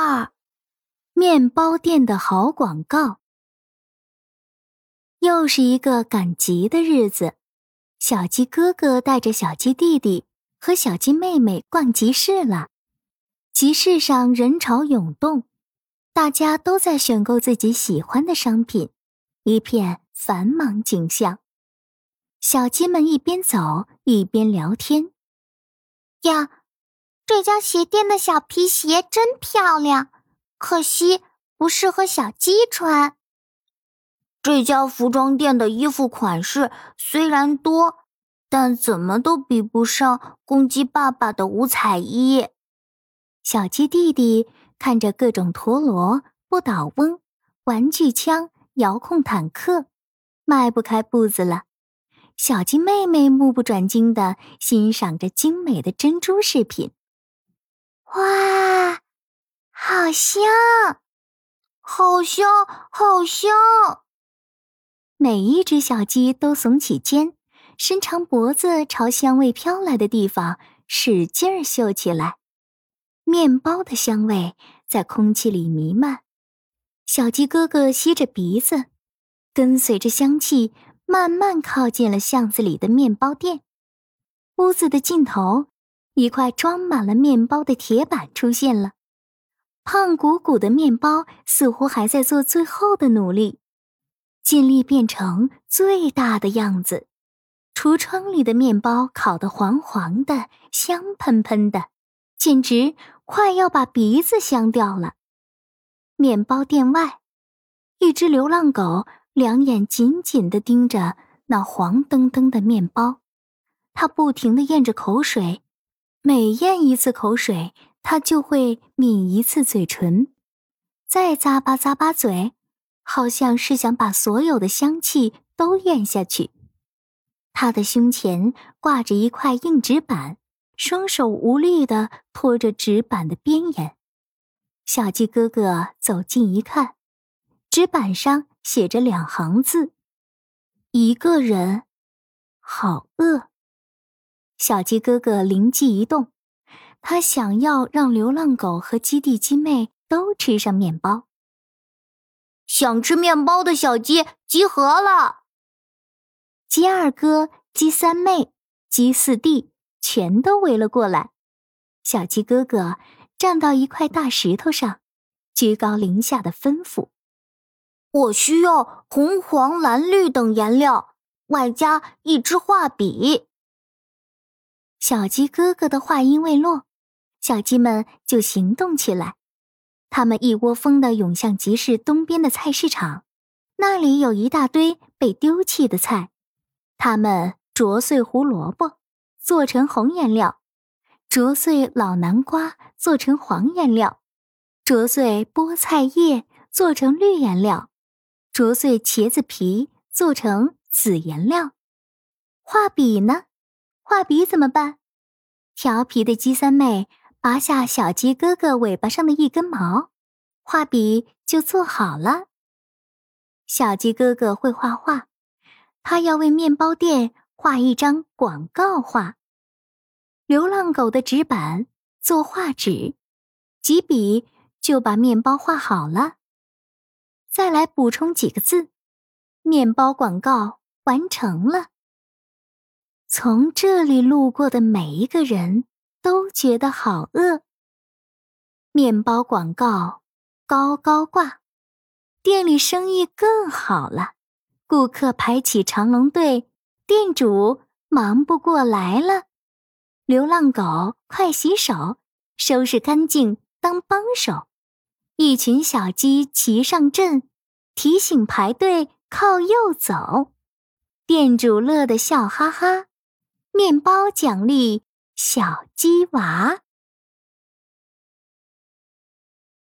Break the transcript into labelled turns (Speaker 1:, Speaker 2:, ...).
Speaker 1: 二，面包店的好广告。又是一个赶集的日子，小鸡哥哥带着小鸡弟弟和小鸡妹妹逛集市了。集市上人潮涌动，大家都在选购自己喜欢的商品，一片繁忙景象。小鸡们一边走一边聊天。
Speaker 2: 呀。这家鞋店的小皮鞋真漂亮，可惜不适合小鸡穿。
Speaker 3: 这家服装店的衣服款式虽然多，但怎么都比不上公鸡爸爸的五彩衣。
Speaker 1: 小鸡弟弟看着各种陀螺、不倒翁、玩具枪、遥控坦克，迈不开步子了。小鸡妹妹目不转睛的欣赏着精美的珍珠饰品。
Speaker 2: 哇，好香，
Speaker 3: 好香，好香！
Speaker 1: 每一只小鸡都耸起肩，伸长脖子朝香味飘来的地方使劲儿嗅起来。面包的香味在空气里弥漫。小鸡哥哥吸着鼻子，跟随着香气慢慢靠近了巷子里的面包店。屋子的尽头。一块装满了面包的铁板出现了，胖鼓鼓的面包似乎还在做最后的努力，尽力变成最大的样子。橱窗里的面包烤得黄黄的、香喷喷的，简直快要把鼻子香掉了。面包店外，一只流浪狗两眼紧紧地盯着那黄澄澄的面包，它不停地咽着口水。每咽一次口水，他就会抿一次嘴唇，再咂巴咂巴嘴，好像是想把所有的香气都咽下去。他的胸前挂着一块硬纸板，双手无力的托着纸板的边沿。小鸡哥哥走近一看，纸板上写着两行字：“一个人，好饿。”小鸡哥哥灵机一动，他想要让流浪狗和鸡弟鸡妹都吃上面包。
Speaker 3: 想吃面包的小鸡集合了！
Speaker 1: 鸡二哥、鸡三妹、鸡四弟全都围了过来。小鸡哥哥站到一块大石头上，居高临下的吩咐：“
Speaker 3: 我需要红、黄、蓝、绿等颜料，外加一支画笔。”
Speaker 1: 小鸡哥哥的话音未落，小鸡们就行动起来。他们一窝蜂的涌向集市东边的菜市场，那里有一大堆被丢弃的菜。他们啄碎胡萝卜，做成红颜料；啄碎老南瓜，做成黄颜料；啄碎菠菜叶，做成绿颜料；啄碎茄子皮，做成紫颜料。画笔呢？画笔怎么办？调皮的鸡三妹拔下小鸡哥哥尾巴上的一根毛，画笔就做好了。小鸡哥哥会画画，他要为面包店画一张广告画。流浪狗的纸板做画纸，几笔就把面包画好了。再来补充几个字，面包广告完成了。从这里路过的每一个人都觉得好饿。面包广告高高挂，店里生意更好了，顾客排起长龙队，店主忙不过来了。流浪狗快洗手，收拾干净当帮手。一群小鸡齐上阵，提醒排队靠右走。店主乐得笑哈哈。面包奖励小鸡娃。